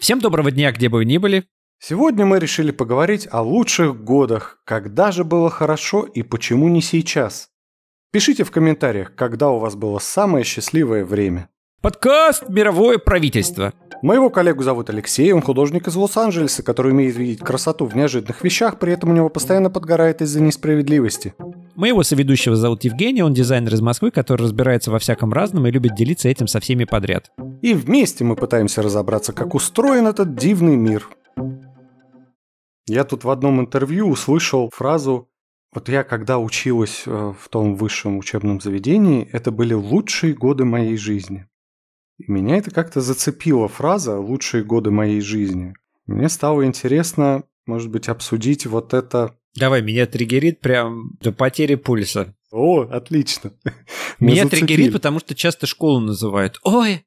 Всем доброго дня, где бы вы ни были. Сегодня мы решили поговорить о лучших годах, когда же было хорошо и почему не сейчас. Пишите в комментариях, когда у вас было самое счастливое время. Подкаст «Мировое правительство». Моего коллегу зовут Алексей, он художник из Лос-Анджелеса, который умеет видеть красоту в неожиданных вещах, при этом у него постоянно подгорает из-за несправедливости. Моего соведущего зовут Евгений, он дизайнер из Москвы, который разбирается во всяком разном и любит делиться этим со всеми подряд. И вместе мы пытаемся разобраться, как устроен этот дивный мир. Я тут в одном интервью услышал фразу вот я когда училась э, в том высшем учебном заведении, это были лучшие годы моей жизни. И меня это как-то зацепила фраза «лучшие годы моей жизни». Мне стало интересно, может быть, обсудить вот это... Давай, меня триггерит прям до потери пульса. О, отлично. Меня триггерит, потому что часто школу называют. Ой,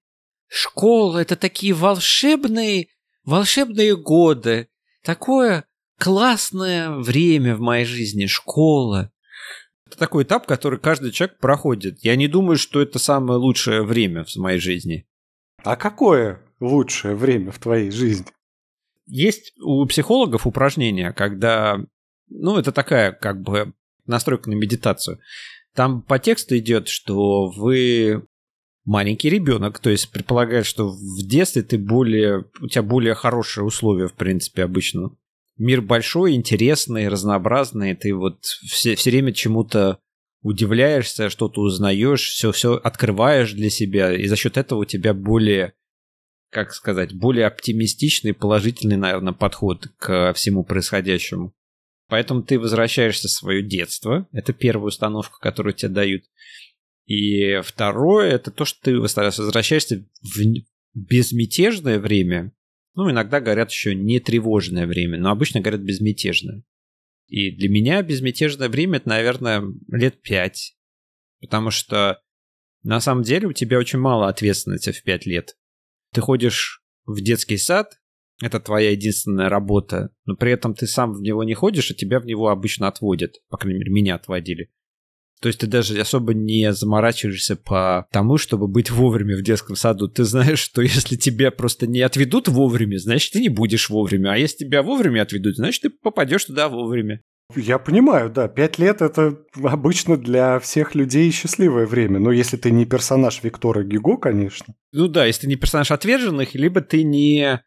Школа — это такие волшебные, волшебные годы. Такое классное время в моей жизни, школа. Это такой этап, который каждый человек проходит. Я не думаю, что это самое лучшее время в моей жизни. А какое лучшее время в твоей жизни? Есть у психологов упражнение, когда, ну, это такая как бы настройка на медитацию. Там по тексту идет, что вы маленький ребенок, то есть предполагает, что в детстве ты более, у тебя более хорошие условия, в принципе, обычно. Мир большой, интересный, разнообразный, ты вот все, все время чему-то удивляешься, что-то узнаешь, все, все открываешь для себя, и за счет этого у тебя более, как сказать, более оптимистичный, положительный, наверное, подход к всему происходящему. Поэтому ты возвращаешься в свое детство, это первая установка, которую тебе дают, и второе, это то, что ты возвращаешься в безмятежное время. Ну, иногда говорят еще не тревожное время, но обычно говорят безмятежное. И для меня безмятежное время это, наверное, лет пять. Потому что на самом деле у тебя очень мало ответственности в пять лет. Ты ходишь в детский сад, это твоя единственная работа, но при этом ты сам в него не ходишь, а тебя в него обычно отводят. По крайней мере, меня отводили. То есть ты даже особо не заморачиваешься по тому, чтобы быть вовремя в детском саду. Ты знаешь, что если тебя просто не отведут вовремя, значит, ты не будешь вовремя. А если тебя вовремя отведут, значит, ты попадешь туда вовремя. Я понимаю, да, пять лет это обычно для всех людей счастливое время. Но если ты не персонаж Виктора Гиго, конечно. Ну да, если ты не персонаж отверженных, либо ты не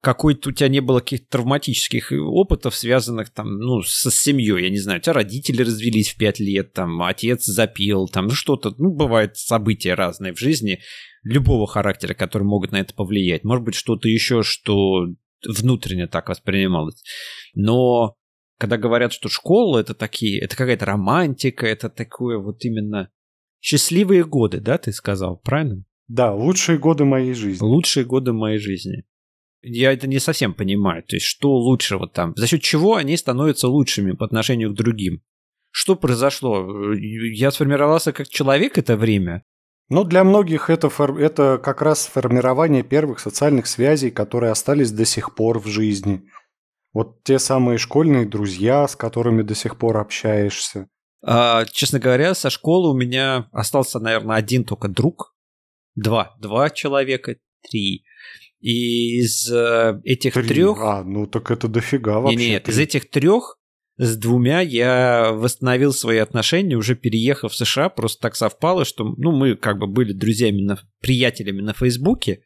какой-то у тебя не было каких-то травматических опытов, связанных там, ну, со семьей, я не знаю, у тебя родители развелись в пять лет, там, отец запил, там, ну, что-то, ну, бывают события разные в жизни любого характера, которые могут на это повлиять. Может быть, что-то еще, что внутренне так воспринималось. Но когда говорят, что школа это такие, это какая-то романтика, это такое вот именно счастливые годы, да, ты сказал, правильно? Да, лучшие годы моей жизни. Лучшие годы моей жизни я это не совсем понимаю. То есть, что лучше вот там? За счет чего они становятся лучшими по отношению к другим? Что произошло? Я сформировался как человек это время? Ну, для многих это, фор... это как раз формирование первых социальных связей, которые остались до сих пор в жизни. Вот те самые школьные друзья, с которыми до сих пор общаешься. А, честно говоря, со школы у меня остался, наверное, один только друг. Два. Два человека. Три. И из э, этих Три. трех... А, ну так это дофига вообще. Нет, нет, из этих трех с двумя я восстановил свои отношения, уже переехав в США, просто так совпало, что ну, мы как бы были друзьями, на, приятелями на Фейсбуке,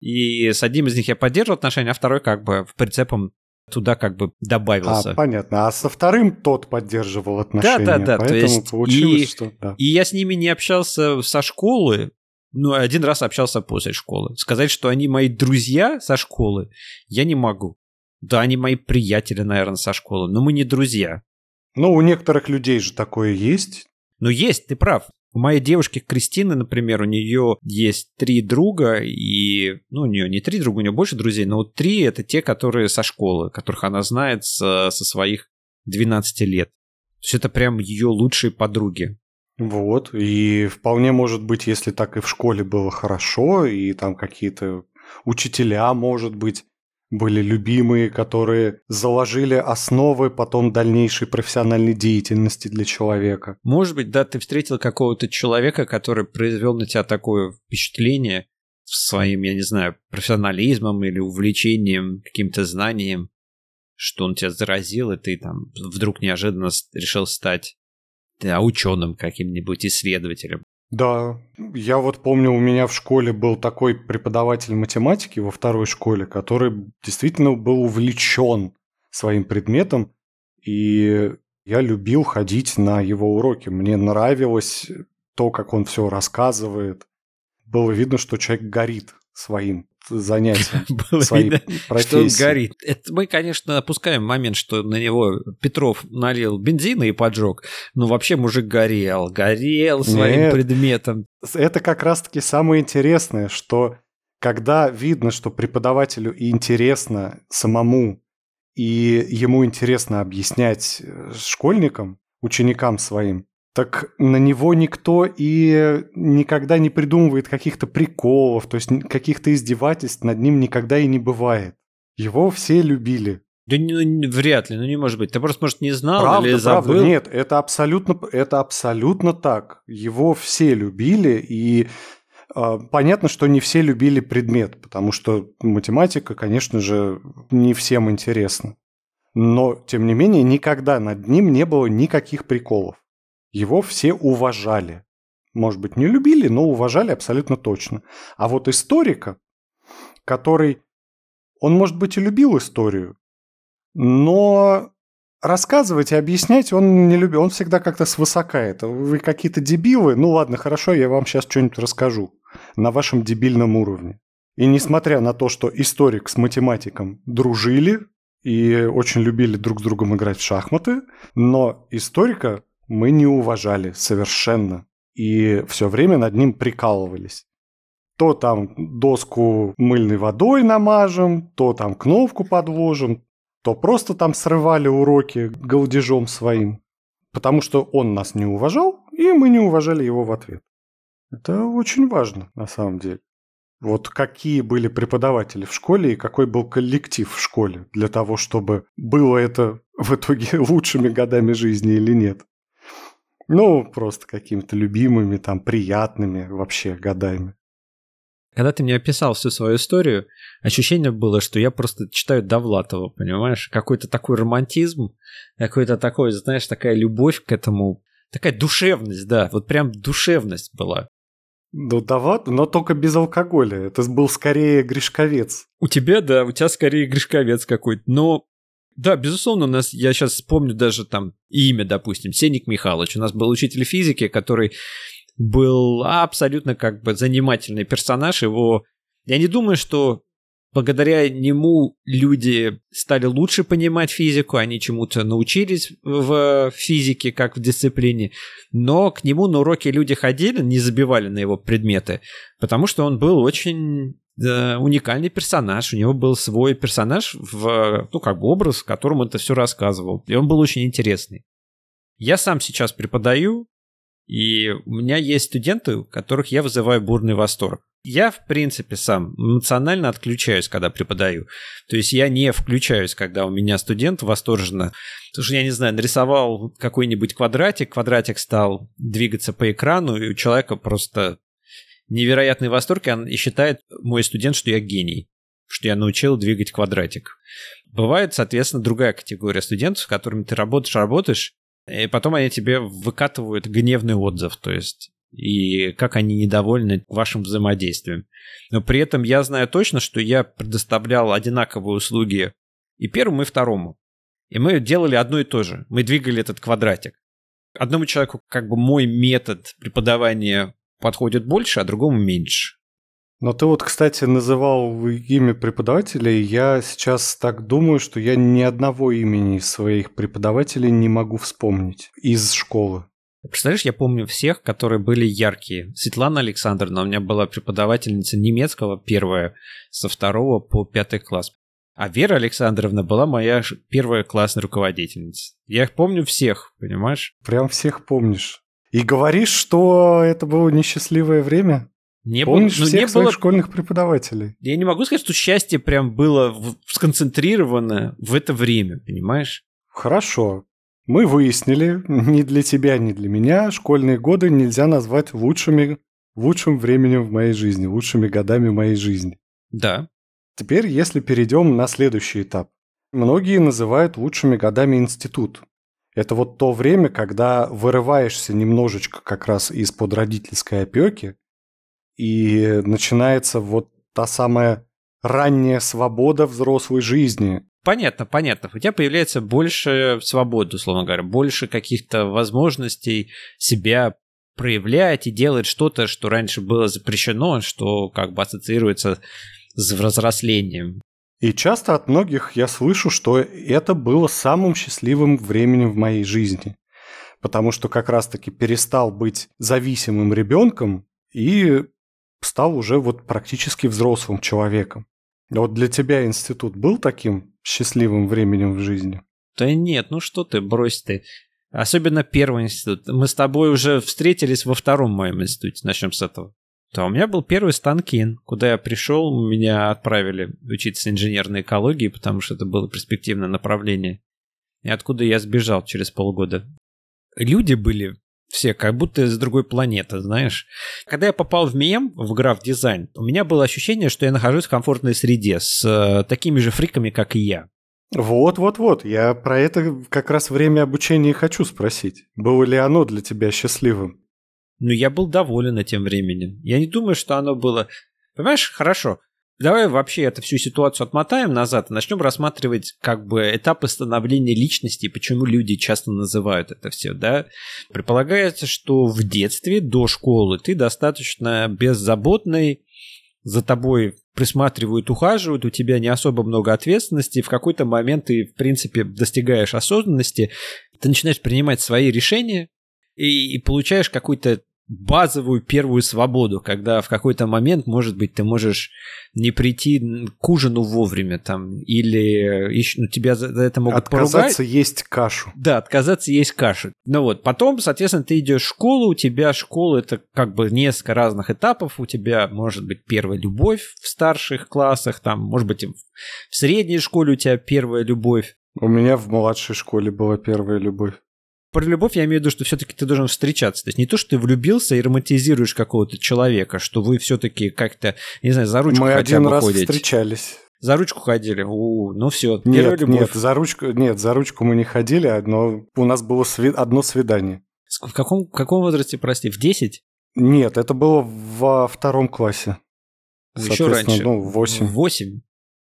и с одним из них я поддерживал отношения, а второй как бы в прицепом туда как бы добавился. А, понятно. А со вторым тот поддерживал отношения. Да, да, да. Поэтому то есть получилось, и, что... Да. И я с ними не общался со школы, ну, один раз общался после школы. Сказать, что они мои друзья со школы, я не могу. Да, они мои приятели, наверное, со школы, но мы не друзья. Ну, у некоторых людей же такое есть. Ну, есть, ты прав. У моей девушки Кристины, например, у нее есть три друга, и, ну, у нее не три друга, у нее больше друзей, но вот три это те, которые со школы, которых она знает со, со своих 12 лет. То есть это прям ее лучшие подруги. Вот, и вполне может быть, если так и в школе было хорошо, и там какие-то учителя, может быть, были любимые, которые заложили основы потом дальнейшей профессиональной деятельности для человека. Может быть, да, ты встретил какого-то человека, который произвел на тебя такое впечатление, своим, я не знаю, профессионализмом или увлечением, каким-то знанием, что он тебя заразил, и ты там вдруг неожиданно решил стать да, ученым каким-нибудь, исследователем. Да, я вот помню, у меня в школе был такой преподаватель математики во второй школе, который действительно был увлечен своим предметом, и я любил ходить на его уроки. Мне нравилось то, как он все рассказывает. Было видно, что человек горит своим занятием, Было своей видно, что он горит. Это мы, конечно, опускаем момент, что на него Петров налил бензина и поджег. Но вообще мужик горел, горел своим Нет, предметом. Это как раз-таки самое интересное, что когда видно, что преподавателю интересно самому, и ему интересно объяснять э, школьникам, ученикам своим, так на него никто и никогда не придумывает каких-то приколов, то есть каких-то издевательств над ним никогда и не бывает. Его все любили. Да не, вряд ли, ну не может быть. Ты просто, может, не знал правда, или забыл. Правда, нет, это абсолютно, это абсолютно так. Его все любили, и э, понятно, что не все любили предмет, потому что математика, конечно же, не всем интересна. Но, тем не менее, никогда над ним не было никаких приколов. Его все уважали. Может быть, не любили, но уважали абсолютно точно. А вот историка, который... Он, может быть, и любил историю, но рассказывать и объяснять он не любил. Он всегда как-то свысока это. Вы какие-то дебилы? Ну ладно, хорошо, я вам сейчас что-нибудь расскажу на вашем дебильном уровне. И несмотря на то, что историк с математиком дружили и очень любили друг с другом играть в шахматы, но историка мы не уважали совершенно. И все время над ним прикалывались. То там доску мыльной водой намажем, то там кнопку подложим, то просто там срывали уроки голдежом своим. Потому что он нас не уважал, и мы не уважали его в ответ. Это очень важно, на самом деле. Вот какие были преподаватели в школе и какой был коллектив в школе для того, чтобы было это в итоге лучшими годами жизни или нет. Ну, просто какими-то любимыми, там, приятными вообще годами. Когда ты мне описал всю свою историю, ощущение было, что я просто читаю Довлатова, понимаешь? Какой-то такой романтизм, какой-то такой, знаешь, такая любовь к этому, такая душевность, да, вот прям душевность была. Ну, Довлат, но только без алкоголя. Это был скорее Гришковец. У тебя, да, у тебя скорее Гришковец какой-то. Но да, безусловно, у нас, я сейчас вспомню даже там имя, допустим, Сеник Михайлович. У нас был учитель физики, который был абсолютно как бы занимательный персонаж. Его, я не думаю, что благодаря нему люди стали лучше понимать физику, они чему-то научились в физике, как в дисциплине, но к нему на уроки люди ходили, не забивали на его предметы, потому что он был очень уникальный персонаж. У него был свой персонаж, в, ну, как бы образ, он это все рассказывал. И он был очень интересный. Я сам сейчас преподаю, и у меня есть студенты, у которых я вызываю бурный восторг. Я, в принципе, сам эмоционально отключаюсь, когда преподаю. То есть я не включаюсь, когда у меня студент восторженно. Потому что, я не знаю, нарисовал какой-нибудь квадратик, квадратик стал двигаться по экрану, и у человека просто невероятный восторг, и считает мой студент, что я гений, что я научил двигать квадратик. Бывает, соответственно, другая категория студентов, с которыми ты работаешь, работаешь, и потом они тебе выкатывают гневный отзыв, то есть и как они недовольны вашим взаимодействием. Но при этом я знаю точно, что я предоставлял одинаковые услуги и первому, и второму. И мы делали одно и то же. Мы двигали этот квадратик. Одному человеку как бы мой метод преподавания подходит больше, а другому меньше. Но ты вот, кстати, называл имя преподавателей. Я сейчас так думаю, что я ни одного имени своих преподавателей не могу вспомнить из школы. Представляешь, я помню всех, которые были яркие. Светлана Александровна у меня была преподавательница немецкого первая, со второго по пятый класс. А Вера Александровна была моя первая классная руководительница. Я их помню всех, понимаешь? Прям всех помнишь. И говоришь, что это было несчастливое время? Не Помнишь было, ну, всех не своих было... школьных преподавателей? Я не могу сказать, что счастье прям было сконцентрировано в это время, понимаешь? Хорошо. Мы выяснили, ни для тебя, ни для меня школьные годы нельзя назвать лучшими лучшим временем в моей жизни, лучшими годами моей жизни. Да. Теперь, если перейдем на следующий этап. Многие называют лучшими годами институт. Это вот то время, когда вырываешься немножечко как раз из-под родительской опеки, и начинается вот та самая ранняя свобода взрослой жизни. Понятно, понятно. У тебя появляется больше свободы, условно говоря, больше каких-то возможностей себя проявлять и делать что-то, что раньше было запрещено, что как бы ассоциируется с взрослением. И часто от многих я слышу, что это было самым счастливым временем в моей жизни. Потому что как раз-таки перестал быть зависимым ребенком и стал уже вот практически взрослым человеком. Вот для тебя институт был таким счастливым временем в жизни? Да нет, ну что ты, брось ты. Особенно первый институт. Мы с тобой уже встретились во втором моем институте. Начнем с этого. Да, у меня был первый Станкин, куда я пришел, меня отправили учиться инженерной экологии, потому что это было перспективное направление. И откуда я сбежал через полгода. Люди были все как будто из другой планеты, знаешь. Когда я попал в МЕМ, в граф дизайн, у меня было ощущение, что я нахожусь в комфортной среде с э, такими же фриками, как и я. Вот-вот-вот, я про это как раз время обучения хочу спросить. Было ли оно для тебя счастливым? Ну, я был доволен этим временем. Я не думаю, что оно было... Понимаешь, хорошо, Давай вообще эту всю ситуацию отмотаем назад и начнем рассматривать как бы этапы становления личности и почему люди часто называют это все, да. Предполагается, что в детстве до школы ты достаточно беззаботный, за тобой присматривают, ухаживают, у тебя не особо много ответственности, в какой-то момент ты, в принципе, достигаешь осознанности, ты начинаешь принимать свои решения и, и получаешь какой-то базовую первую свободу, когда в какой-то момент, может быть, ты можешь не прийти к ужину вовремя там, или ну, тебя за это могут Отказаться поругать. есть кашу. Да, отказаться есть кашу. Ну вот, потом, соответственно, ты идешь в школу, у тебя школа это как бы несколько разных этапов, у тебя может быть первая любовь в старших классах, там, может быть, в средней школе у тебя первая любовь. У меня в младшей школе была первая любовь про любовь я имею в виду, что все-таки ты должен встречаться. То есть не то, что ты влюбился и романтизируешь какого-то человека, что вы все-таки как-то, не знаю, за ручку Мы хотя один бы раз ходите. встречались. За ручку ходили? У, ну все, нет, нет, за ручку, нет, за ручку мы не ходили, но у нас было сви- одно свидание. В каком, в каком возрасте, прости, в 10? Нет, это было во втором классе. Еще раньше. Ну, в 8. В 8?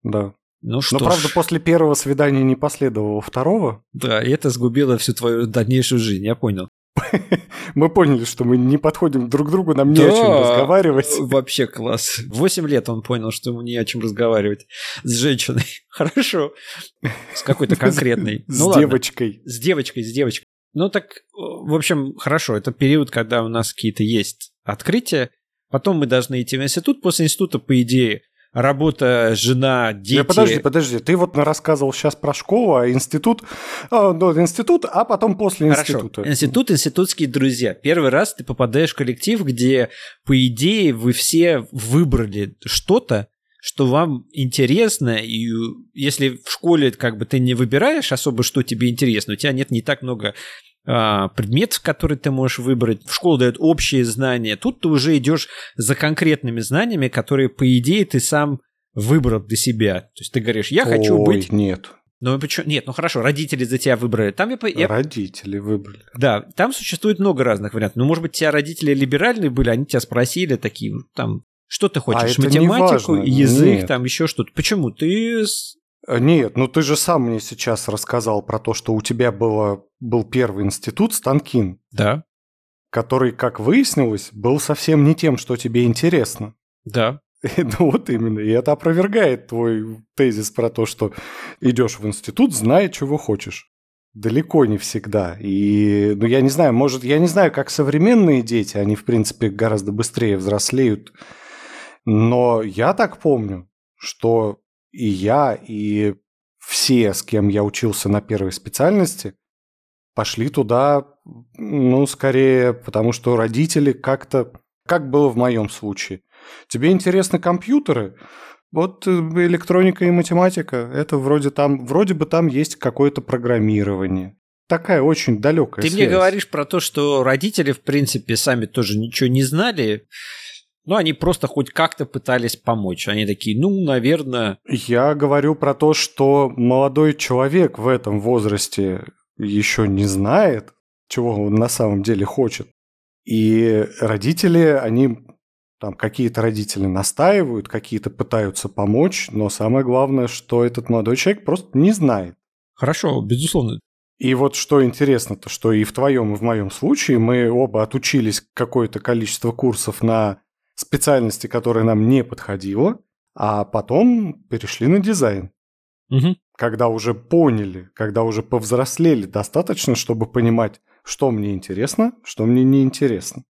Да. Ну что Но, правда, ж. после первого свидания не последовало второго. Да, и это сгубило всю твою дальнейшую жизнь, я понял. Мы поняли, что мы не подходим друг к другу, нам не Да, о чем разговаривать. Вообще класс. В 8 лет он понял, что ему не о чем разговаривать с женщиной. Хорошо. С какой-то конкретной. С Ну девочкой. С девочкой, с девочкой. Ну так, в общем, хорошо, это период, когда у нас какие-то есть открытия. Потом мы должны идти в институт. После института, по идее, работа, жена, дети. Не, подожди, подожди, ты вот рассказывал сейчас про школу, а институт, а, ну, институт, а потом после Хорошо. института. Институт, институтские друзья. Первый раз ты попадаешь в коллектив, где, по идее, вы все выбрали что-то, что вам интересно, и если в школе как бы ты не выбираешь особо, что тебе интересно, у тебя нет не так много а, предметов, которые ты можешь выбрать. В школу дают общие знания. Тут ты уже идешь за конкретными знаниями, которые, по идее, ты сам выбрал для себя. То есть ты говоришь, я хочу Ой, быть... нет, Ну, почему? Нет, ну хорошо, родители за тебя выбрали. Там я, я родители выбрали. да, там существует много разных вариантов. Ну, может быть, тебя родители либеральные были, они тебя спросили такие, там, что ты хочешь, А это не математику, язык, Нет. там еще что-то. Почему? Ты А, Нет, ну ты же сам мне сейчас рассказал про то, что у тебя было, был первый институт Станкин, Да, который, как выяснилось, был совсем не тем, что тебе интересно. да. Ну вот именно, и это опровергает твой тезис про то, что идешь в институт, зная, чего хочешь. Далеко не всегда. И, ну, я не знаю, может, я не знаю, как современные дети, они, в принципе, гораздо быстрее взрослеют. Но я так помню, что и я, и все, с кем я учился на первой специальности, пошли туда, ну, скорее, потому что родители как-то, как было в моем случае, Тебе интересны компьютеры? Вот э, электроника и математика, это вроде там, вроде бы там есть какое-то программирование. такая очень далекая Ты связь. мне говоришь про то, что родители, в принципе, сами тоже ничего не знали, но они просто хоть как-то пытались помочь. Они такие, ну, наверное... Я говорю про то, что молодой человек в этом возрасте еще не знает, чего он на самом деле хочет. И родители, они там какие-то родители настаивают, какие-то пытаются помочь, но самое главное, что этот молодой человек просто не знает. Хорошо, безусловно. И вот что интересно, то что и в твоем, и в моем случае мы оба отучились какое-то количество курсов на специальности, которая нам не подходила, а потом перешли на дизайн. Угу. Когда уже поняли, когда уже повзрослели достаточно, чтобы понимать, что мне интересно, что мне не интересно.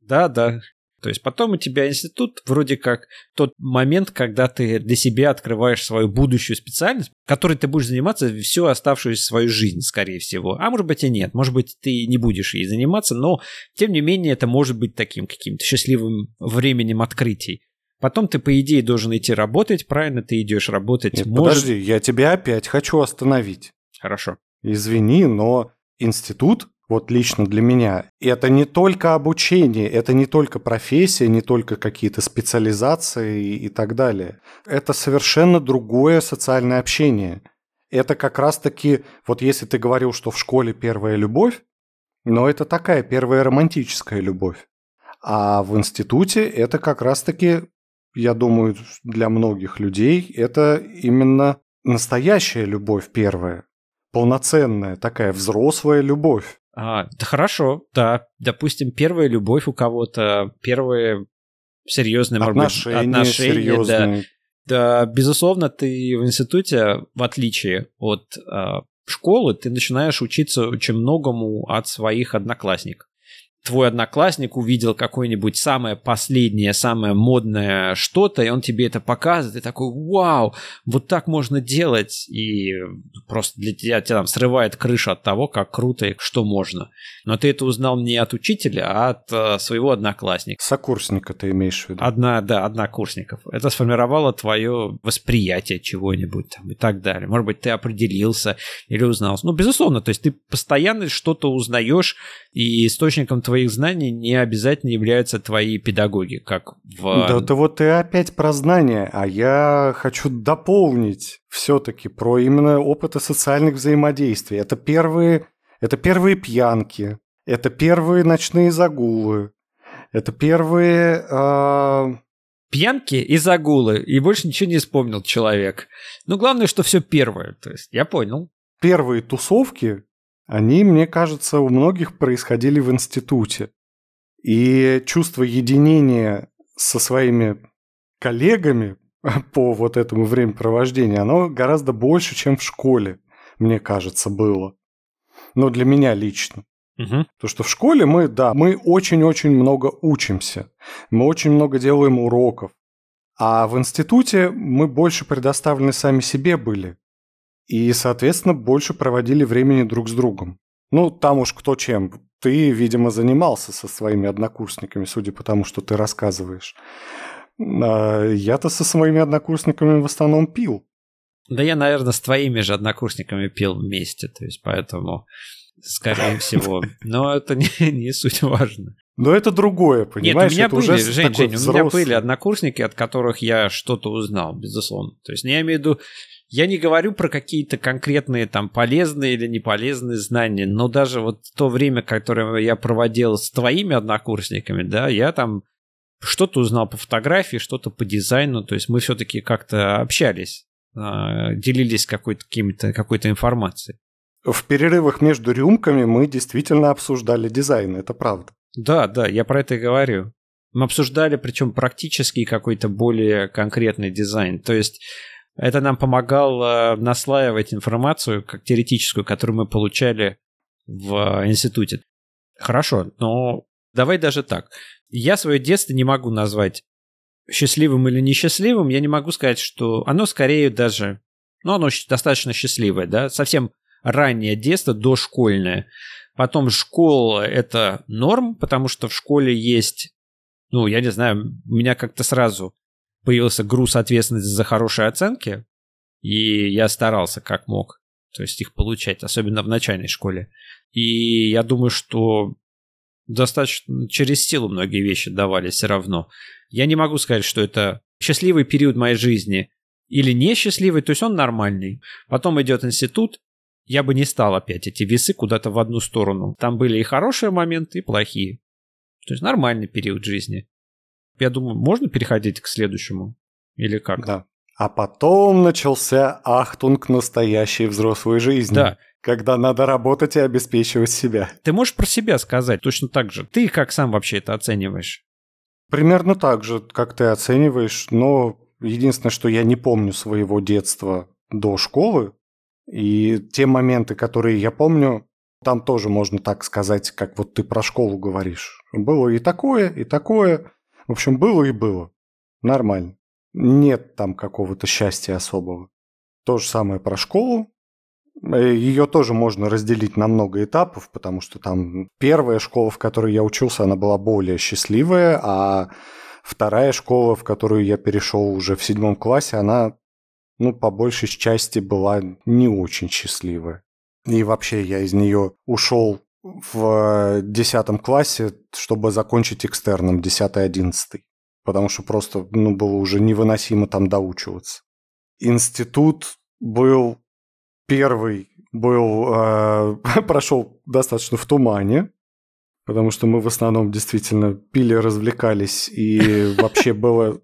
Да, да. То есть потом у тебя институт вроде как тот момент, когда ты для себя открываешь свою будущую специальность, которой ты будешь заниматься всю оставшуюся свою жизнь, скорее всего. А может быть и нет, может быть ты не будешь ей заниматься, но тем не менее это может быть таким каким-то счастливым временем открытий. Потом ты, по идее, должен идти работать, правильно? Ты идешь работать. Нет, может... Подожди, я тебя опять хочу остановить. Хорошо. Извини, но институт вот лично для меня, это не только обучение, это не только профессия, не только какие-то специализации и так далее. Это совершенно другое социальное общение. Это как раз-таки, вот если ты говорил, что в школе первая любовь, но это такая первая романтическая любовь. А в институте это как раз-таки, я думаю, для многих людей это именно настоящая любовь первая, полноценная, такая взрослая любовь. А, да хорошо, да. Допустим, первая любовь у кого-то, первые серьезные, отношения, быть, отношения, серьезные. Да. да. Безусловно, ты в институте, в отличие от э, школы, ты начинаешь учиться очень многому от своих одноклассников твой одноклассник увидел какое-нибудь самое последнее, самое модное что-то, и он тебе это показывает, и такой, вау, вот так можно делать, и просто для тебя, тебя там срывает крышу от того, как круто и что можно. Но ты это узнал не от учителя, а от э, своего одноклассника. Сокурсника ты имеешь в виду? Одна, да, однокурсников. Это сформировало твое восприятие чего-нибудь там и так далее. Может быть, ты определился или узнал. Ну, безусловно, то есть ты постоянно что-то узнаешь, и источником твоих знаний не обязательно являются твои педагоги, как в... Да ты вот ты опять про знания, а я хочу дополнить все-таки про именно опыты социальных взаимодействий. Это первые, это первые пьянки, это первые ночные загулы, это первые... Э... Пьянки и загулы, и больше ничего не вспомнил человек. Ну, главное, что все первое, то есть я понял. Первые тусовки, они, мне кажется, у многих происходили в институте. И чувство единения со своими коллегами по вот этому времяпровождению, оно гораздо больше, чем в школе, мне кажется, было. Но для меня лично. Угу. То, что в школе мы, да, мы очень-очень много учимся. Мы очень много делаем уроков. А в институте мы больше предоставлены сами себе были. И, соответственно, больше проводили времени друг с другом. Ну, там уж кто чем. Ты, видимо, занимался со своими однокурсниками, судя по тому, что ты рассказываешь. А я-то со своими однокурсниками в основном пил. Да я, наверное, с твоими же однокурсниками пил вместе, то есть поэтому, скорее всего. Но это не, не суть важно. Но это другое, понимаешь? Нет, у меня это были, уже Жень, Жень, у меня были однокурсники, от которых я что-то узнал, безусловно. То есть, ну, я имею в виду, я не говорю про какие-то конкретные там полезные или неполезные знания, но даже вот то время, которое я проводил с твоими однокурсниками, да, я там что-то узнал по фотографии, что-то по дизайну, то есть мы все-таки как-то общались, а, делились какой-то, какими-то, какой-то информацией. В перерывах между рюмками мы действительно обсуждали дизайн, это правда. Да, да, я про это и говорю. Мы обсуждали, причем практически какой-то более конкретный дизайн. То есть это нам помогало наслаивать информацию, как теоретическую, которую мы получали в институте. Хорошо, но давай даже так. Я свое детство не могу назвать счастливым или несчастливым. Я не могу сказать, что оно скорее даже... Ну, оно достаточно счастливое, да, совсем раннее детство, дошкольное. Потом школа – это норм, потому что в школе есть, ну, я не знаю, у меня как-то сразу появился груз ответственности за хорошие оценки, и я старался как мог. то есть их получать, особенно в начальной школе. И я думаю, что достаточно через силу многие вещи давали все равно. Я не могу сказать, что это счастливый период моей жизни или несчастливый, то есть он нормальный. Потом идет институт, я бы не стал опять эти весы куда-то в одну сторону. Там были и хорошие моменты, и плохие. То есть нормальный период жизни. Я думаю, можно переходить к следующему? Или как? Да. А потом начался ахтунг настоящей взрослой жизни. Да. Когда надо работать и обеспечивать себя. Ты можешь про себя сказать точно так же. Ты как сам вообще это оцениваешь? Примерно так же, как ты оцениваешь, но единственное, что я не помню своего детства до школы, и те моменты, которые я помню, там тоже можно так сказать, как вот ты про школу говоришь. Было и такое, и такое. В общем, было и было. Нормально. Нет там какого-то счастья особого. То же самое про школу. Э, Ее тоже можно разделить на много этапов, потому что там первая школа, в которой я учился, она была более счастливая, а вторая школа, в которую я перешел уже в седьмом классе, она, ну, по большей части была не очень счастливая. И вообще я из нее ушел в десятом классе, чтобы закончить экстерном 10-11 потому что просто ну, было уже невыносимо там доучиваться. Институт был первый, был, э, прошел достаточно в тумане, потому что мы в основном действительно пили, развлекались, и вообще было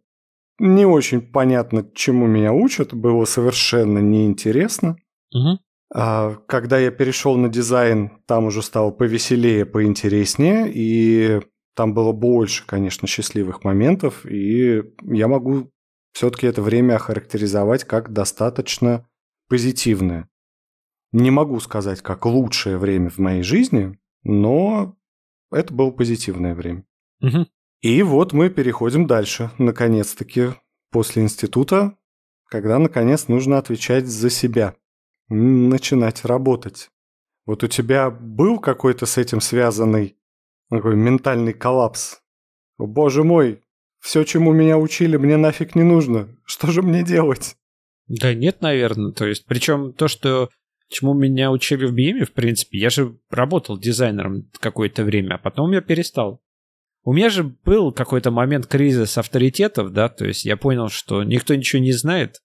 не очень понятно, чему меня учат, было совершенно неинтересно. Угу. А, когда я перешел на дизайн, там уже стало повеселее, поинтереснее, и там было больше, конечно, счастливых моментов, и я могу все-таки это время охарактеризовать как достаточно позитивное. Не могу сказать, как лучшее время в моей жизни, но это было позитивное время. Угу. И вот мы переходим дальше, наконец-таки, после института, когда, наконец, нужно отвечать за себя, начинать работать. Вот у тебя был какой-то с этим связанный такой ментальный коллапс. О, боже мой, все, чему меня учили, мне нафиг не нужно. Что же мне делать? Да нет, наверное. То есть, причем то, что чему меня учили в БИМе, в принципе, я же работал дизайнером какое-то время, а потом я перестал. У меня же был какой-то момент кризис авторитетов, да, то есть я понял, что никто ничего не знает,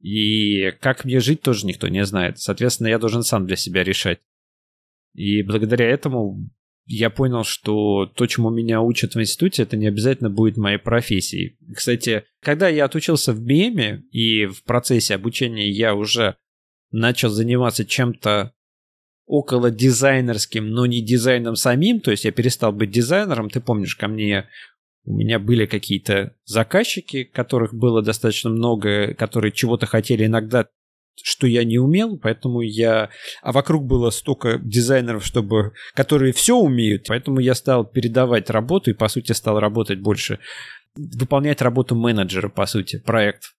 и как мне жить тоже никто не знает. Соответственно, я должен сам для себя решать. И благодаря этому я понял, что то, чему меня учат в институте, это не обязательно будет моей профессией. Кстати, когда я отучился в БИЭМе, и в процессе обучения я уже начал заниматься чем-то около дизайнерским, но не дизайном самим, то есть я перестал быть дизайнером, ты помнишь, ко мне у меня были какие-то заказчики, которых было достаточно много, которые чего-то хотели иногда что я не умел, поэтому я... А вокруг было столько дизайнеров, чтобы... которые все умеют, поэтому я стал передавать работу и, по сути, стал работать больше, выполнять работу менеджера, по сути, проект.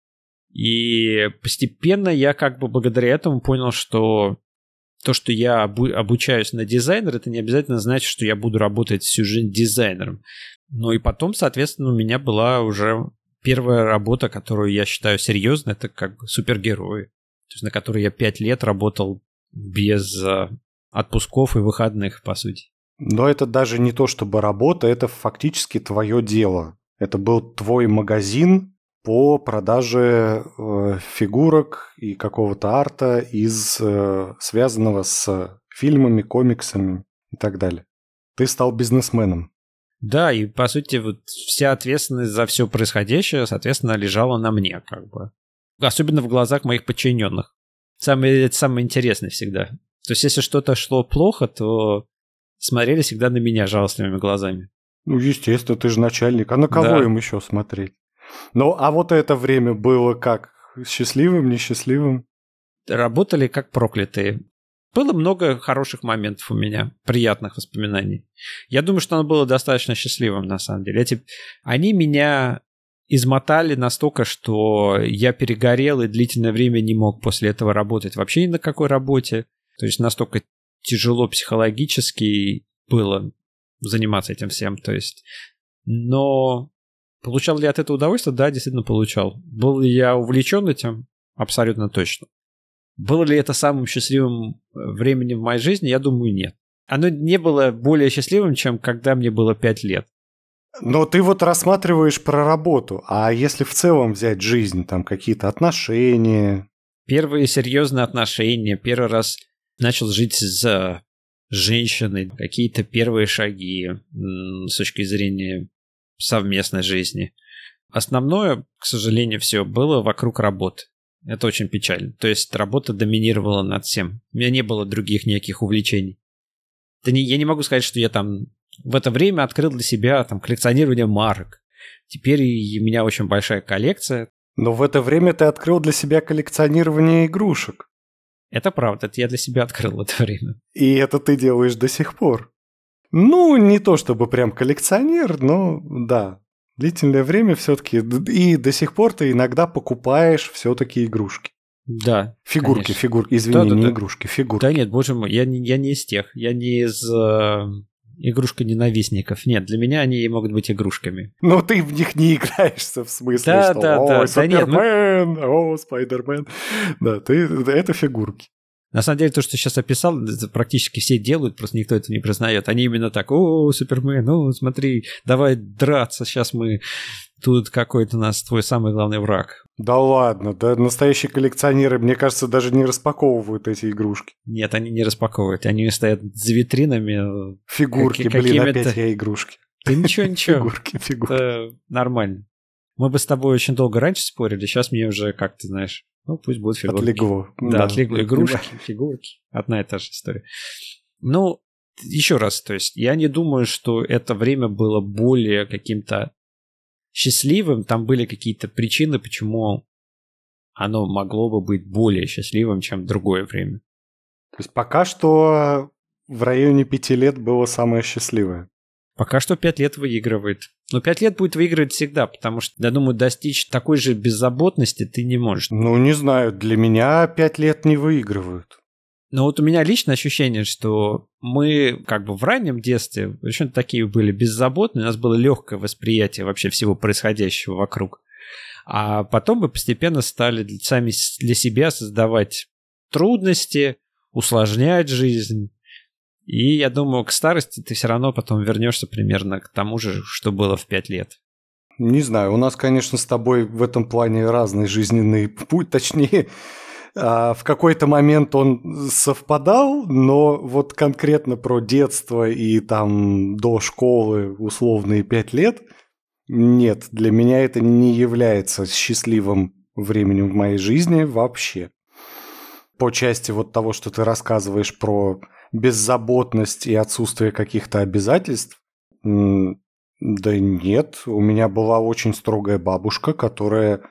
И постепенно я как бы благодаря этому понял, что то, что я обучаюсь на дизайнер, это не обязательно значит, что я буду работать всю жизнь дизайнером. Ну и потом, соответственно, у меня была уже первая работа, которую я считаю серьезной, это как супергерои то есть на которой я пять лет работал без э, отпусков и выходных, по сути. Но это даже не то чтобы работа, это фактически твое дело. Это был твой магазин по продаже э, фигурок и какого-то арта из э, связанного с фильмами, комиксами и так далее. Ты стал бизнесменом. Да, и по сути вот вся ответственность за все происходящее, соответственно, лежала на мне, как бы. Особенно в глазах моих подчиненных. Самое, это самое интересное всегда. То есть, если что-то шло плохо, то смотрели всегда на меня жалостливыми глазами. Ну, естественно, ты же начальник. А на кого да. им еще смотреть? Ну, а вот это время было как? Счастливым, несчастливым? Работали как проклятые. Было много хороших моментов у меня, приятных воспоминаний. Я думаю, что оно было достаточно счастливым, на самом деле. Эти... Они меня измотали настолько, что я перегорел и длительное время не мог после этого работать вообще ни на какой работе. То есть настолько тяжело психологически было заниматься этим всем. То есть, но получал ли я от этого удовольствие? Да, действительно получал. Был ли я увлечен этим? Абсолютно точно. Было ли это самым счастливым временем в моей жизни? Я думаю, нет. Оно не было более счастливым, чем когда мне было 5 лет. Но ты вот рассматриваешь про работу, а если в целом взять жизнь, там какие-то отношения? Первые серьезные отношения, первый раз начал жить с женщиной, какие-то первые шаги с точки зрения совместной жизни. Основное, к сожалению, все было вокруг работы. Это очень печально. То есть работа доминировала над всем. У меня не было других никаких увлечений. Это не, я не могу сказать, что я там в это время открыл для себя там коллекционирование марок. Теперь у меня очень большая коллекция. Но в это время ты открыл для себя коллекционирование игрушек. Это правда, это я для себя открыл в это время. И это ты делаешь до сих пор. Ну, не то чтобы прям коллекционер, но да, длительное время все-таки. И до сих пор ты иногда покупаешь все-таки игрушки. Да. Фигурки, конечно. фигурки. Извини, да, да, не да. игрушки, фигурки. Да нет, боже мой, я не, я не из тех. Я не из э, игрушка ненавистников. Нет, для меня они могут быть игрушками. Но ты в них не играешься, в смысле, да, что да, «О, да, Супермен, да нет, мы... о, Спайдермен». Да, ты, это фигурки. На самом деле, то, что сейчас описал, практически все делают, просто никто это не признает. Они именно так, о, Супермен, ну смотри, давай драться, сейчас мы... Тут какой-то у нас твой самый главный враг. Да ладно, да настоящие коллекционеры, мне кажется, даже не распаковывают эти игрушки. Нет, они не распаковывают, они стоят за витринами. Фигурки, как, блин, опять я игрушки. Да ничего, ничего. Фигурки, фигурки. Это нормально. Мы бы с тобой очень долго раньше спорили, сейчас мне уже, как ты знаешь, ну, пусть будет фигурки. Отлегло. Да, да отлегло. Игрушки, фигурки. Одна и та же история. Ну, еще раз, то есть я не думаю, что это время было более каким-то счастливым. Там были какие-то причины, почему оно могло бы быть более счастливым, чем другое время. То есть пока что в районе пяти лет было самое счастливое. Пока что 5 лет выигрывает. Но 5 лет будет выигрывать всегда, потому что, я думаю, достичь такой же беззаботности ты не можешь. Ну, не знаю, для меня 5 лет не выигрывают. Но вот у меня личное ощущение, что мы как бы в раннем детстве очень такие были беззаботные, у нас было легкое восприятие вообще всего происходящего вокруг. А потом мы постепенно стали сами для себя создавать трудности, усложнять жизнь, и я думаю, к старости ты все равно потом вернешься примерно к тому же, что было в пять лет. Не знаю, у нас, конечно, с тобой в этом плане разный жизненный путь, точнее, а, в какой-то момент он совпадал, но вот конкретно про детство и там до школы условные пять лет, нет, для меня это не является счастливым временем в моей жизни вообще. По части вот того, что ты рассказываешь про беззаботность и отсутствие каких-то обязательств? Да нет, у меня была очень строгая бабушка, которая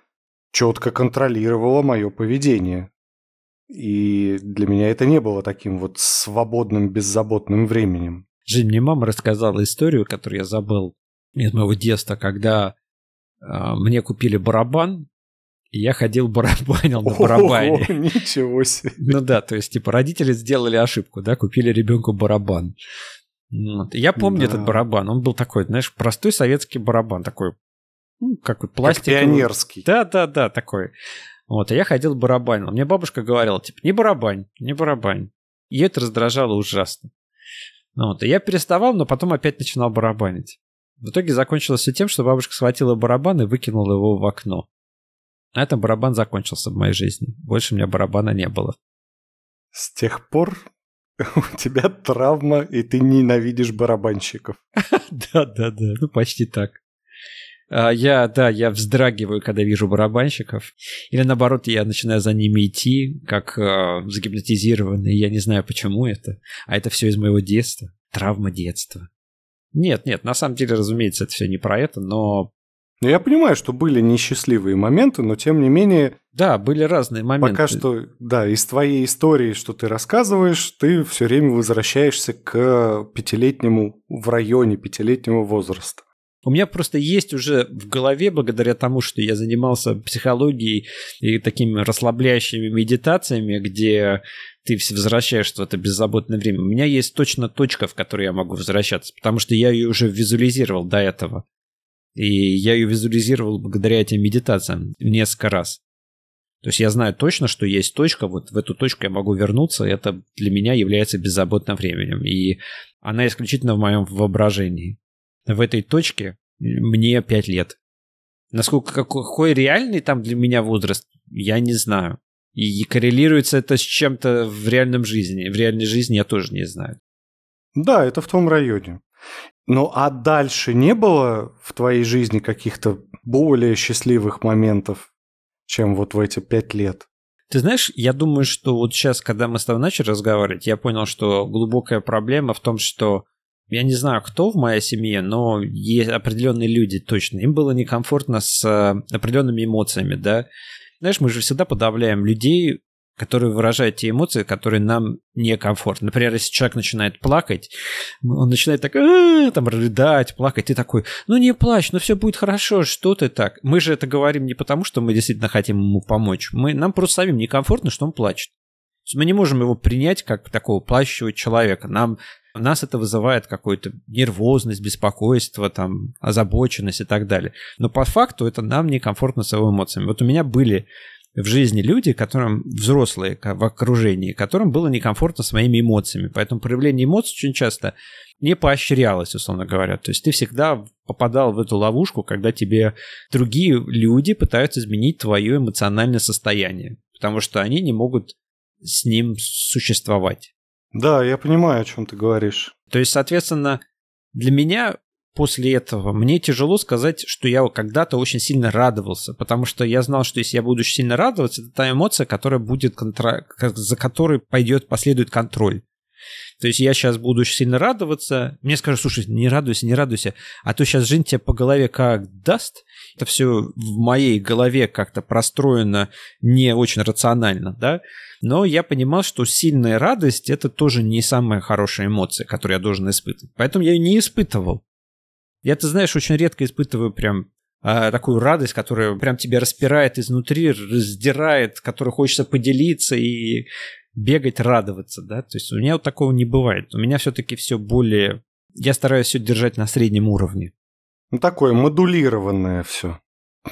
четко контролировала мое поведение. И для меня это не было таким вот свободным, беззаботным временем. Жень, мне мама рассказала историю, которую я забыл из моего детства, когда э, мне купили барабан, и я ходил барабанил на барабане. О, ничего себе. Ну да, то есть, типа, родители сделали ошибку, да, купили ребенку барабан. Вот. Я помню да. этот барабан, он был такой, знаешь, простой советский барабан, такой, ну, как пластиковый. Как пионерский. Да-да-да, такой. Вот, а я ходил барабанил. Мне бабушка говорила, типа, не барабань, не барабань. И это раздражало ужасно. Ну вот, и я переставал, но потом опять начинал барабанить. В итоге закончилось все тем, что бабушка схватила барабан и выкинула его в окно. На этом барабан закончился в моей жизни. Больше у меня барабана не было. С тех пор у тебя травма, и ты ненавидишь барабанщиков. Да-да-да, ну почти так. А, я, да, я вздрагиваю, когда вижу барабанщиков. Или наоборот, я начинаю за ними идти, как э, загипнотизированный. Я не знаю, почему это. А это все из моего детства. Травма детства. Нет, нет, на самом деле, разумеется, это все не про это, но ну, я понимаю, что были несчастливые моменты, но тем не менее... Да, были разные моменты. Пока что, да, из твоей истории, что ты рассказываешь, ты все время возвращаешься к пятилетнему, в районе пятилетнего возраста. У меня просто есть уже в голове, благодаря тому, что я занимался психологией и такими расслабляющими медитациями, где ты возвращаешься в это беззаботное время. У меня есть точно точка, в которой я могу возвращаться, потому что я ее уже визуализировал до этого. И я ее визуализировал благодаря этим медитациям несколько раз. То есть я знаю точно, что есть точка, вот в эту точку я могу вернуться, и это для меня является беззаботным временем. И она исключительно в моем воображении. В этой точке мне 5 лет. Насколько какой реальный там для меня возраст, я не знаю. И коррелируется это с чем-то в реальном жизни. В реальной жизни я тоже не знаю. Да, это в том районе. Ну а дальше не было в твоей жизни каких-то более счастливых моментов, чем вот в эти пять лет? Ты знаешь, я думаю, что вот сейчас, когда мы с тобой начали разговаривать, я понял, что глубокая проблема в том, что я не знаю, кто в моей семье, но есть определенные люди точно. Им было некомфортно с э, определенными эмоциями, да. Знаешь, мы же всегда подавляем людей, которые выражают те эмоции, которые нам некомфортны. Например, если человек начинает плакать, он начинает так, там, рыдать, плакать, ты такой, ну не плачь, ну все будет хорошо, что ты так? Мы же это говорим не потому, что мы действительно хотим ему помочь. Мы, нам просто самим некомфортно, что он плачет. Мы не можем его принять как такого плачущего человека. Нам, нас это вызывает какую-то нервозность, беспокойство, там, озабоченность и так далее. Но по факту это нам некомфортно с его эмоциями. Вот у меня были в жизни люди, которым взрослые в окружении, которым было некомфортно с моими эмоциями. Поэтому проявление эмоций очень часто не поощрялось, условно говоря. То есть ты всегда попадал в эту ловушку, когда тебе другие люди пытаются изменить твое эмоциональное состояние, потому что они не могут с ним существовать. Да, я понимаю, о чем ты говоришь. То есть, соответственно, для меня после этого мне тяжело сказать, что я когда-то очень сильно радовался, потому что я знал, что если я буду очень сильно радоваться, это та эмоция, которая будет контра... за которой пойдет, последует контроль. То есть я сейчас буду очень сильно радоваться, мне скажут, слушай, не радуйся, не радуйся, а то сейчас жизнь тебе по голове как даст, это все в моей голове как-то простроено не очень рационально, да, но я понимал, что сильная радость – это тоже не самая хорошая эмоция, которую я должен испытывать. Поэтому я ее не испытывал. Я, ты знаешь, очень редко испытываю прям а, такую радость, которая прям тебя распирает изнутри, раздирает, которой хочется поделиться и бегать, радоваться, да, то есть у меня вот такого не бывает. У меня все-таки все более... Я стараюсь все держать на среднем уровне. Ну, такое модулированное все.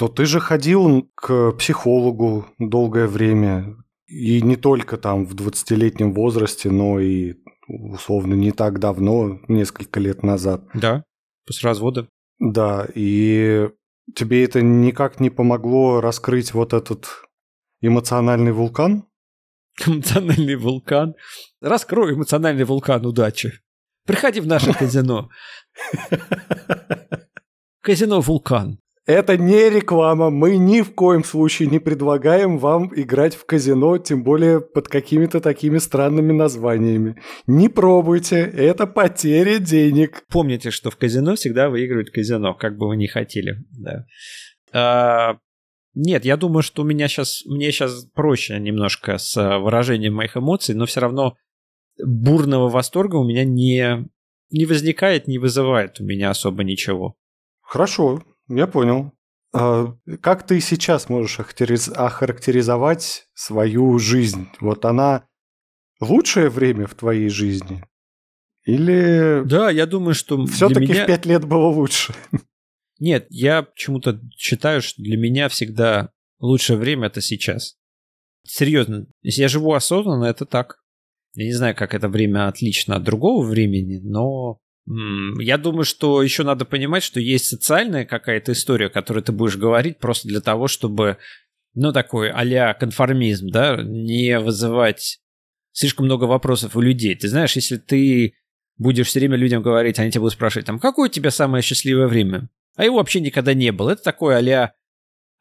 Но ты же ходил к психологу долгое время, и не только там в 20-летнем возрасте, но и условно не так давно, несколько лет назад. Да, после развода. Да, и тебе это никак не помогло раскрыть вот этот эмоциональный вулкан? Эмоциональный вулкан. Раскрой эмоциональный вулкан удачи. Приходи в наше казино. Казино «Вулкан». Это не реклама. Мы ни в коем случае не предлагаем вам играть в казино, тем более под какими-то такими странными названиями. Не пробуйте, это потеря денег. Помните, что в казино всегда выигрывает казино, как бы вы ни хотели. Да. А, нет, я думаю, что у меня сейчас, мне сейчас проще немножко с выражением моих эмоций, но все равно бурного восторга у меня не, не возникает, не вызывает у меня особо ничего. Хорошо, я понял. А как ты сейчас можешь охарактеризовать свою жизнь? Вот она лучшее время в твоей жизни? Или... Да, я думаю, что Все-таки меня... в пять лет было лучше. Нет, я почему-то считаю, что для меня всегда лучшее время это сейчас. Серьезно, если я живу осознанно, это так. Я не знаю, как это время отлично от другого времени, но я думаю, что еще надо понимать, что есть социальная какая-то история, которую ты будешь говорить просто для того, чтобы, ну, такой а конформизм, да, не вызывать слишком много вопросов у людей. Ты знаешь, если ты будешь все время людям говорить, они тебя будут спрашивать, там, какое у тебя самое счастливое время? А его вообще никогда не было. Это такой а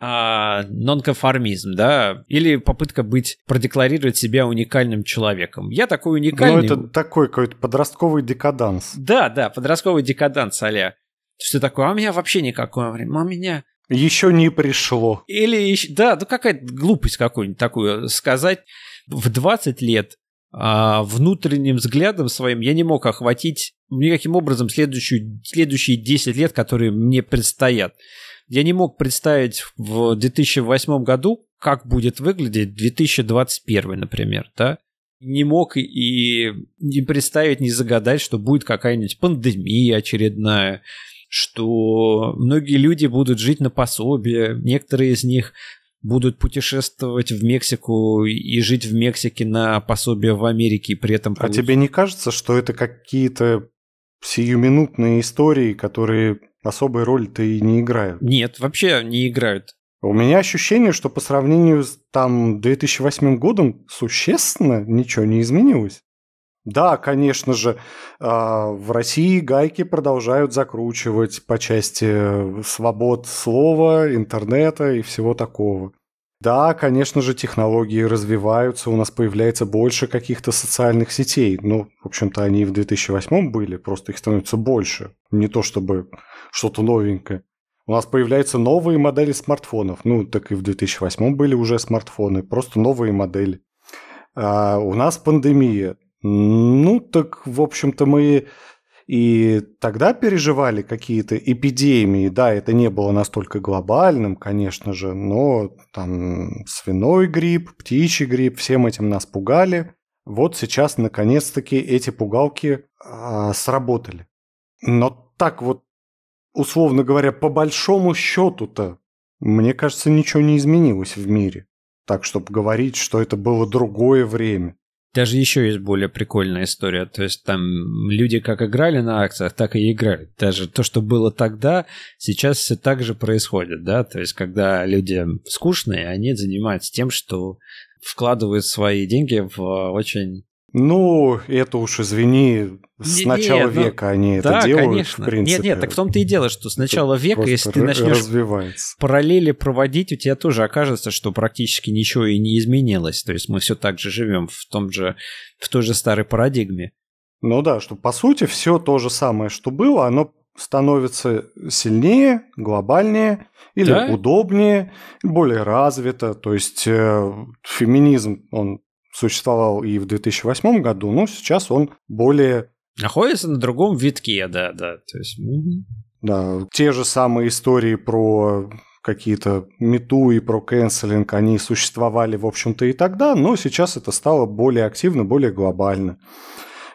а, нонконформизм, да, или попытка быть, продекларировать себя уникальным человеком. Я такой уникальный. Ну, это такой какой-то подростковый декаданс. Да, да, подростковый декаданс, аля. Что такое? А у меня вообще никакого времени. А у меня... Еще не пришло. Или, да, ну какая-то глупость какую-нибудь такую сказать. В 20 лет а, внутренним взглядом своим я не мог охватить никаким образом следующую, следующие 10 лет, которые мне предстоят. Я не мог представить в 2008 году, как будет выглядеть 2021, например, да? Не мог и не представить, не загадать, что будет какая-нибудь пандемия очередная, что многие люди будут жить на пособие, некоторые из них будут путешествовать в Мексику и жить в Мексике на пособие в Америке, и при этом... А тебе не кажется, что это какие-то сиюминутные истории, которые особой роли-то и не играют? Нет, вообще не играют. У меня ощущение, что по сравнению с там 2008 годом существенно ничего не изменилось. Да, конечно же, а, в России гайки продолжают закручивать по части свобод слова, интернета и всего такого. Да, конечно же, технологии развиваются, у нас появляется больше каких-то социальных сетей. Ну, в общем-то, они и в 2008 были, просто их становится больше. Не то чтобы что-то новенькое. У нас появляются новые модели смартфонов. Ну, так и в 2008 были уже смартфоны, просто новые модели. А у нас пандемия. Ну, так, в общем-то, мы и тогда переживали какие-то эпидемии. Да, это не было настолько глобальным, конечно же, но там свиной грипп, птичий грипп, всем этим нас пугали. Вот сейчас, наконец-таки, эти пугалки а, сработали. Но так вот, условно говоря, по большому счету-то, мне кажется, ничего не изменилось в мире. Так, чтобы говорить, что это было другое время. Даже еще есть более прикольная история. То есть там люди как играли на акциях, так и играют. Даже то, что было тогда, сейчас все так же происходит, да. То есть когда люди скучные, они занимаются тем, что вкладывают свои деньги в очень ну, это уж извини, с не, начала не, ну, века они да, это делают, конечно. в принципе. Нет, нет, так в том-то и дело, что с начала это века, если ты начнешь параллели проводить, у тебя тоже окажется, что практически ничего и не изменилось. То есть мы все так же живем в том же, в той же старой парадигме. Ну да, что по сути все то же самое, что было, оно становится сильнее, глобальнее или да? удобнее, более развито. То есть э, феминизм, он существовал и в 2008 году, но сейчас он более... Находится на другом витке, да, да. То есть... Да, те же самые истории про какие-то мету и про кэнселинг, они существовали, в общем-то, и тогда, но сейчас это стало более активно, более глобально.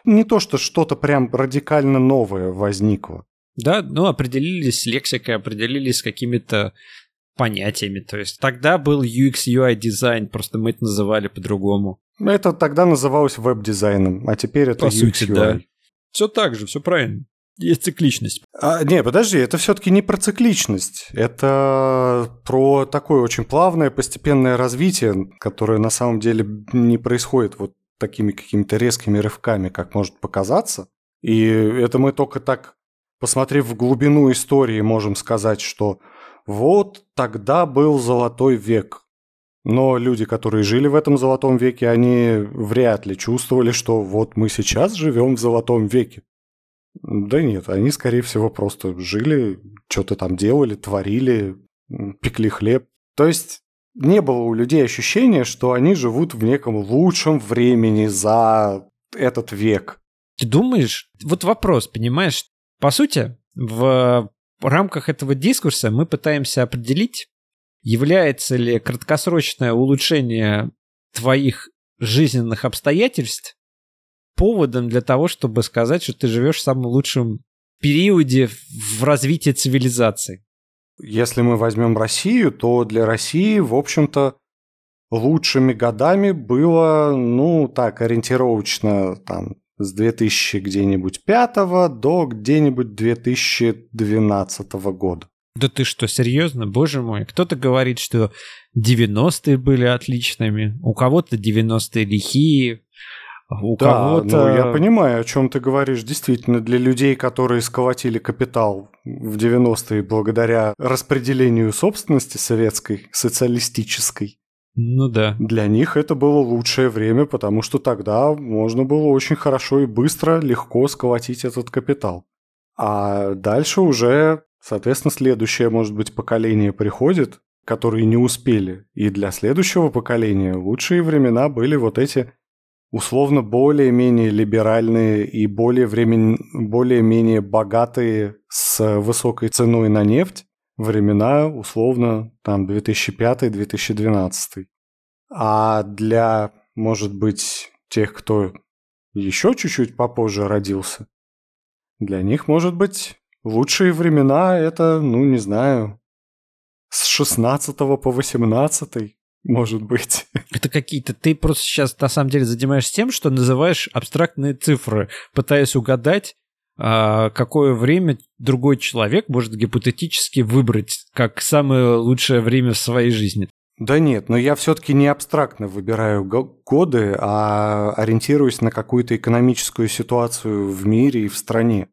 Не то, что что-то прям радикально новое возникло. Да, ну, определились лексикой, определились какими-то понятиями. То есть тогда был UX, UI дизайн, просто мы это называли по-другому. Это тогда называлось веб-дизайном, а теперь это По UX, сути, UI. Да. Все так же, все правильно. Есть цикличность. А, не, подожди, это все-таки не про цикличность. Это про такое очень плавное постепенное развитие, которое на самом деле не происходит вот такими какими-то резкими рывками, как может показаться. И это мы только так, посмотрев в глубину истории, можем сказать, что вот тогда был золотой век. Но люди, которые жили в этом золотом веке, они вряд ли чувствовали, что вот мы сейчас живем в золотом веке. Да нет, они, скорее всего, просто жили, что-то там делали, творили, пекли хлеб. То есть не было у людей ощущения, что они живут в неком лучшем времени за этот век. Ты думаешь? Вот вопрос, понимаешь? По сути, в рамках этого дискурса мы пытаемся определить, является ли краткосрочное улучшение твоих жизненных обстоятельств поводом для того, чтобы сказать, что ты живешь в самом лучшем периоде в развитии цивилизации? Если мы возьмем Россию, то для России, в общем-то, лучшими годами было, ну, так, ориентировочно, там, с 2000 где-нибудь 5 до где-нибудь 2012 года. Да ты что, серьезно? Боже мой. Кто-то говорит, что 90-е были отличными, у кого-то 90-е лихие, у да, кого-то... ну я понимаю, о чем ты говоришь. Действительно, для людей, которые сколотили капитал в 90-е благодаря распределению собственности советской, социалистической, ну да. Для них это было лучшее время, потому что тогда можно было очень хорошо и быстро, легко сколотить этот капитал. А дальше уже Соответственно, следующее, может быть, поколение приходит, которые не успели. И для следующего поколения лучшие времена были вот эти условно более-менее либеральные и более времен... более-менее богатые с высокой ценой на нефть времена условно там 2005-2012. А для, может быть, тех, кто еще чуть-чуть попозже родился, для них, может быть, Лучшие времена это, ну, не знаю, с 16 по 18, может быть. Это какие-то... Ты просто сейчас на самом деле занимаешься тем, что называешь абстрактные цифры, пытаясь угадать, а, какое время другой человек может гипотетически выбрать как самое лучшее время в своей жизни. Да нет, но я все-таки не абстрактно выбираю годы, а ориентируюсь на какую-то экономическую ситуацию в мире и в стране.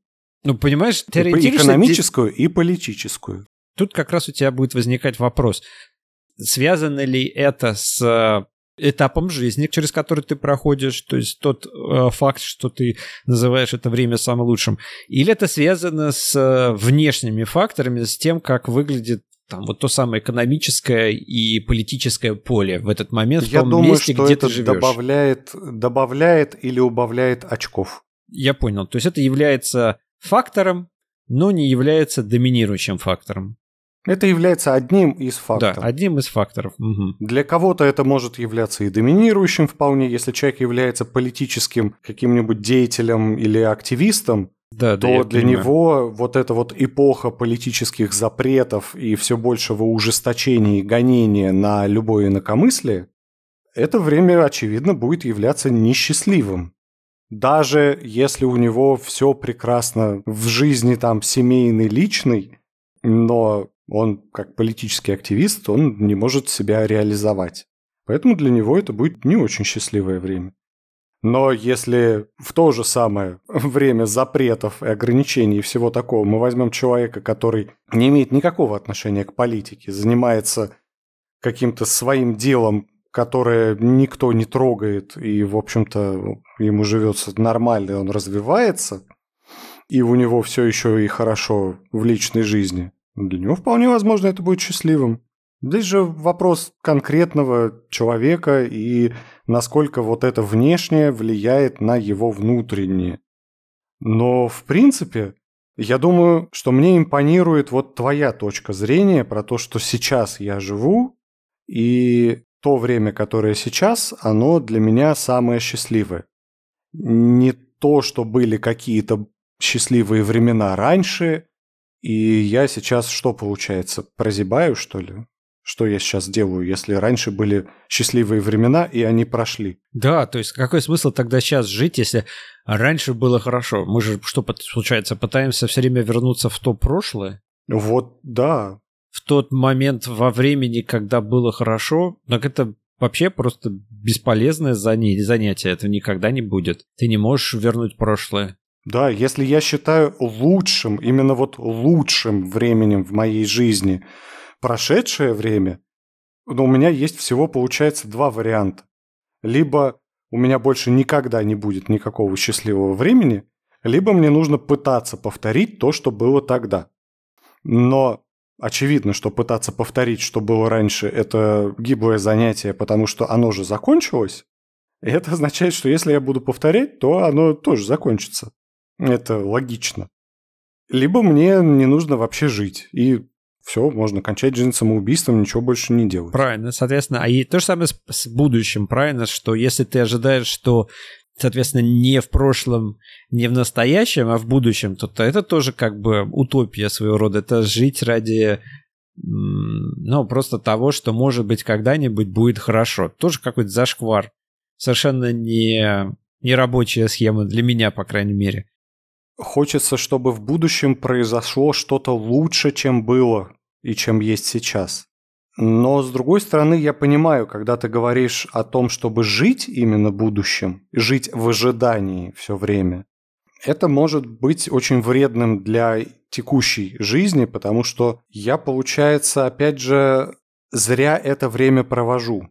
Ну, понимаешь, ориентируешься... Экономическую и политическую. Тут как раз у тебя будет возникать вопрос. Связано ли это с э, этапом жизни, через который ты проходишь, то есть тот э, факт, что ты называешь это время самым лучшим, или это связано с э, внешними факторами, с тем, как выглядит там вот то самое экономическое и политическое поле в этот момент Я в том думаю, месте, что где это ты живешь. добавляет, добавляет или убавляет очков. Я понял. То есть это является фактором, но не является доминирующим фактором. Это является одним из факторов. Да, одним из факторов. Угу. Для кого-то это может являться и доминирующим вполне, если человек является политическим каким-нибудь деятелем или активистом, да, то да, для понимаю. него вот эта вот эпоха политических запретов и все большего ужесточения и гонения на любое инакомыслие, это время, очевидно, будет являться несчастливым. Даже если у него все прекрасно в жизни там семейной, личной, но он как политический активист, он не может себя реализовать. Поэтому для него это будет не очень счастливое время. Но если в то же самое время запретов и ограничений и всего такого мы возьмем человека, который не имеет никакого отношения к политике, занимается каким-то своим делом, которое никто не трогает, и, в общем-то, ему живется нормально, он развивается, и у него все еще и хорошо в личной жизни, для него вполне возможно это будет счастливым. Здесь же вопрос конкретного человека и насколько вот это внешнее влияет на его внутреннее. Но, в принципе, я думаю, что мне импонирует вот твоя точка зрения про то, что сейчас я живу, и то время, которое сейчас, оно для меня самое счастливое. Не то, что были какие-то счастливые времена раньше, и я сейчас что получается? Прозябаю, что ли? Что я сейчас делаю, если раньше были счастливые времена, и они прошли? Да, то есть какой смысл тогда сейчас жить, если раньше было хорошо? Мы же, что получается, пытаемся все время вернуться в то прошлое? Вот, да. В тот момент во времени, когда было хорошо, так это вообще просто бесполезное занятие, это никогда не будет. Ты не можешь вернуть прошлое. Да, если я считаю лучшим, именно вот лучшим временем в моей жизни прошедшее время, но у меня есть всего, получается, два варианта. Либо у меня больше никогда не будет никакого счастливого времени, либо мне нужно пытаться повторить то, что было тогда. Но очевидно, что пытаться повторить, что было раньше, это гиблое занятие, потому что оно же закончилось. И это означает, что если я буду повторять, то оно тоже закончится. Это логично. Либо мне не нужно вообще жить. И все, можно кончать жизнь самоубийством, ничего больше не делать. Правильно, соответственно. А и то же самое с, с будущим, правильно, что если ты ожидаешь, что, соответственно, не в прошлом, не в настоящем, а в будущем, то, то это тоже как бы утопия своего рода. Это жить ради ну, просто того, что, может быть, когда-нибудь будет хорошо. Тоже какой-то зашквар. Совершенно не, не рабочая схема для меня, по крайней мере. Хочется, чтобы в будущем произошло что-то лучше, чем было и чем есть сейчас. Но, с другой стороны, я понимаю, когда ты говоришь о том, чтобы жить именно будущим, жить в ожидании все время, это может быть очень вредным для текущей жизни, потому что я, получается, опять же, зря это время провожу.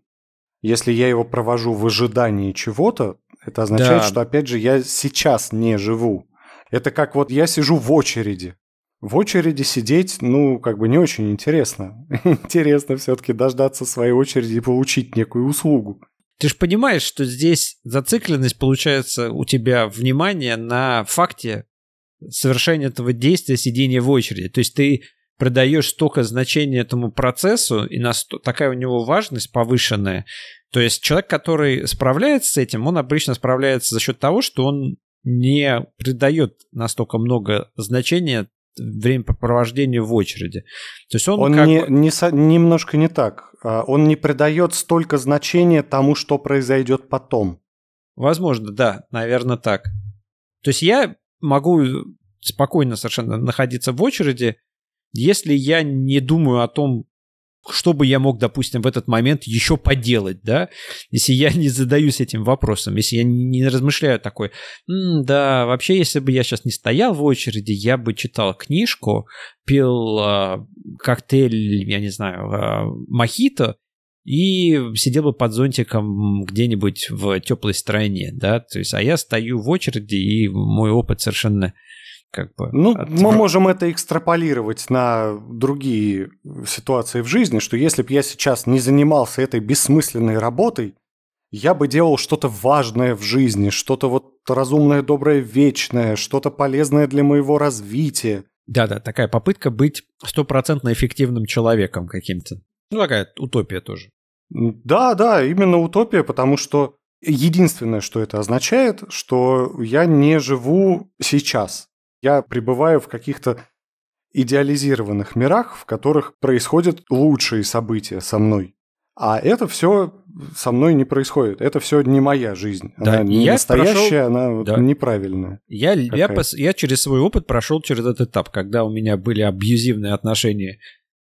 Если я его провожу в ожидании чего-то, это означает, да. что, опять же, я сейчас не живу. Это как вот я сижу в очереди. В очереди сидеть, ну, как бы не очень интересно. интересно все-таки дождаться своей очереди и получить некую услугу. Ты же понимаешь, что здесь зацикленность получается у тебя внимание на факте совершения этого действия сидения в очереди. То есть ты придаешь столько значения этому процессу, и наст... такая у него важность повышенная. То есть человек, который справляется с этим, он обычно справляется за счет того, что он не придает настолько много значения времяпрепровождение в очереди. То есть он, он как не, бы... не, немножко не так. А, он не придает столько значения тому, что произойдет потом. Возможно, да, наверное, так. То есть я могу спокойно совершенно находиться в очереди, если я не думаю о том, что бы я мог, допустим, в этот момент еще поделать, да, если я не задаюсь этим вопросом, если я не размышляю такой, да, вообще, если бы я сейчас не стоял в очереди, я бы читал книжку, пил э, коктейль, я не знаю, э, мохито, и сидел бы под зонтиком где-нибудь в теплой стране, да, то есть, а я стою в очереди, и мой опыт совершенно как бы... Ну, от... мы можем это экстраполировать на другие ситуации в жизни, что если бы я сейчас не занимался этой бессмысленной работой, я бы делал что-то важное в жизни, что-то вот разумное, доброе, вечное, что-то полезное для моего развития. Да-да, такая попытка быть стопроцентно эффективным человеком каким-то. Ну, такая утопия тоже. Да, да, именно утопия, потому что единственное, что это означает, что я не живу сейчас. Я пребываю в каких-то идеализированных мирах, в которых происходят лучшие события со мной. А это все со мной не происходит. Это все не моя жизнь. Да, она не я настоящая, прошел... она да. неправильная. Я, я, пос... я через свой опыт прошел через этот этап, когда у меня были абьюзивные отношения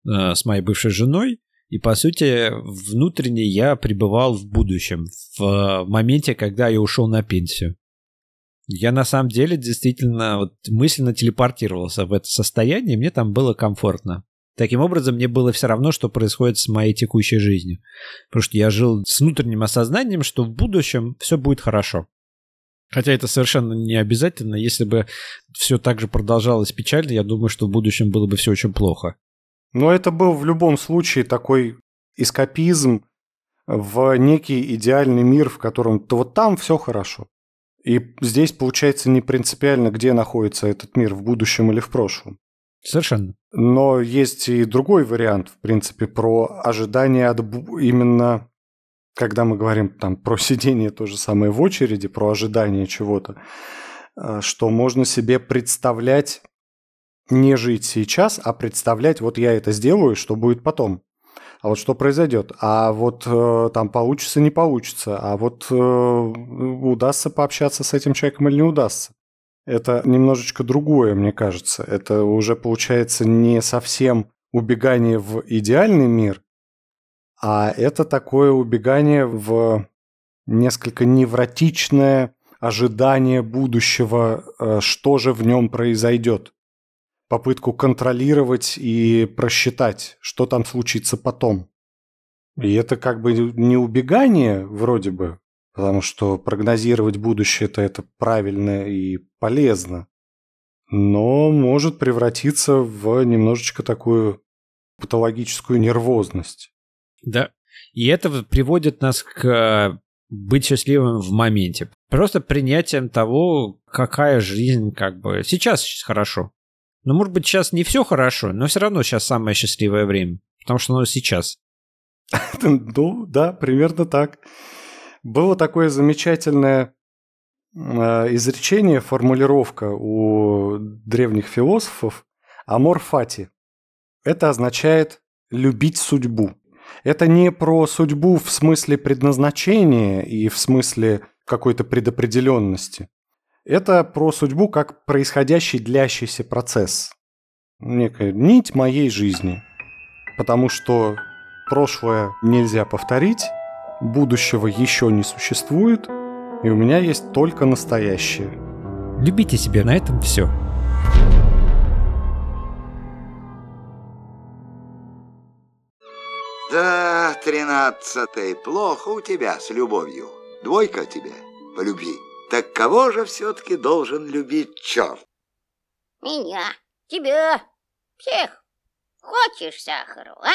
э, с моей бывшей женой. И, по сути, внутренне я пребывал в будущем, в моменте, когда я ушел на пенсию. Я на самом деле действительно вот мысленно телепортировался в это состояние, мне там было комфортно. Таким образом, мне было все равно, что происходит с моей текущей жизнью. Потому что я жил с внутренним осознанием, что в будущем все будет хорошо. Хотя это совершенно не обязательно. Если бы все так же продолжалось печально, я думаю, что в будущем было бы все очень плохо. Но это был в любом случае такой эскапизм в некий идеальный мир, в котором то вот там все хорошо. И здесь получается не принципиально, где находится этот мир, в будущем или в прошлом. Совершенно. Но есть и другой вариант, в принципе, про ожидание от именно, когда мы говорим там про сидение то же самое в очереди, про ожидание чего-то, э, что можно себе представлять не жить сейчас, а представлять, вот я это сделаю, что будет потом а вот что произойдет, а вот э, там получится, не получится, а вот э, удастся пообщаться с этим человеком или не удастся. Это немножечко другое, мне кажется. Это уже получается не совсем убегание в идеальный мир, а это такое убегание в несколько невротичное ожидание будущего, э, что же в нем произойдет попытку контролировать и просчитать, что там случится потом. И это как бы не убегание вроде бы, потому что прогнозировать будущее это, это правильно и полезно, но может превратиться в немножечко такую патологическую нервозность. Да, и это приводит нас к быть счастливым в моменте. Просто принятием того, какая жизнь как бы сейчас хорошо. Ну, может быть, сейчас не все хорошо, но все равно сейчас самое счастливое время, потому что оно сейчас. Ну, да, примерно так. Было такое замечательное э, изречение, формулировка у древних философов «амор фати». Это означает «любить судьбу». Это не про судьбу в смысле предназначения и в смысле какой-то предопределенности. Это про судьбу как происходящий длящийся процесс. Некая нить моей жизни. Потому что прошлое нельзя повторить, будущего еще не существует, и у меня есть только настоящее. Любите себя, на этом все. Да, тринадцатый, плохо у тебя с любовью. Двойка тебе по любви. Так кого же все-таки должен любить черт? Меня, тебя, всех. Хочешь сахару, а?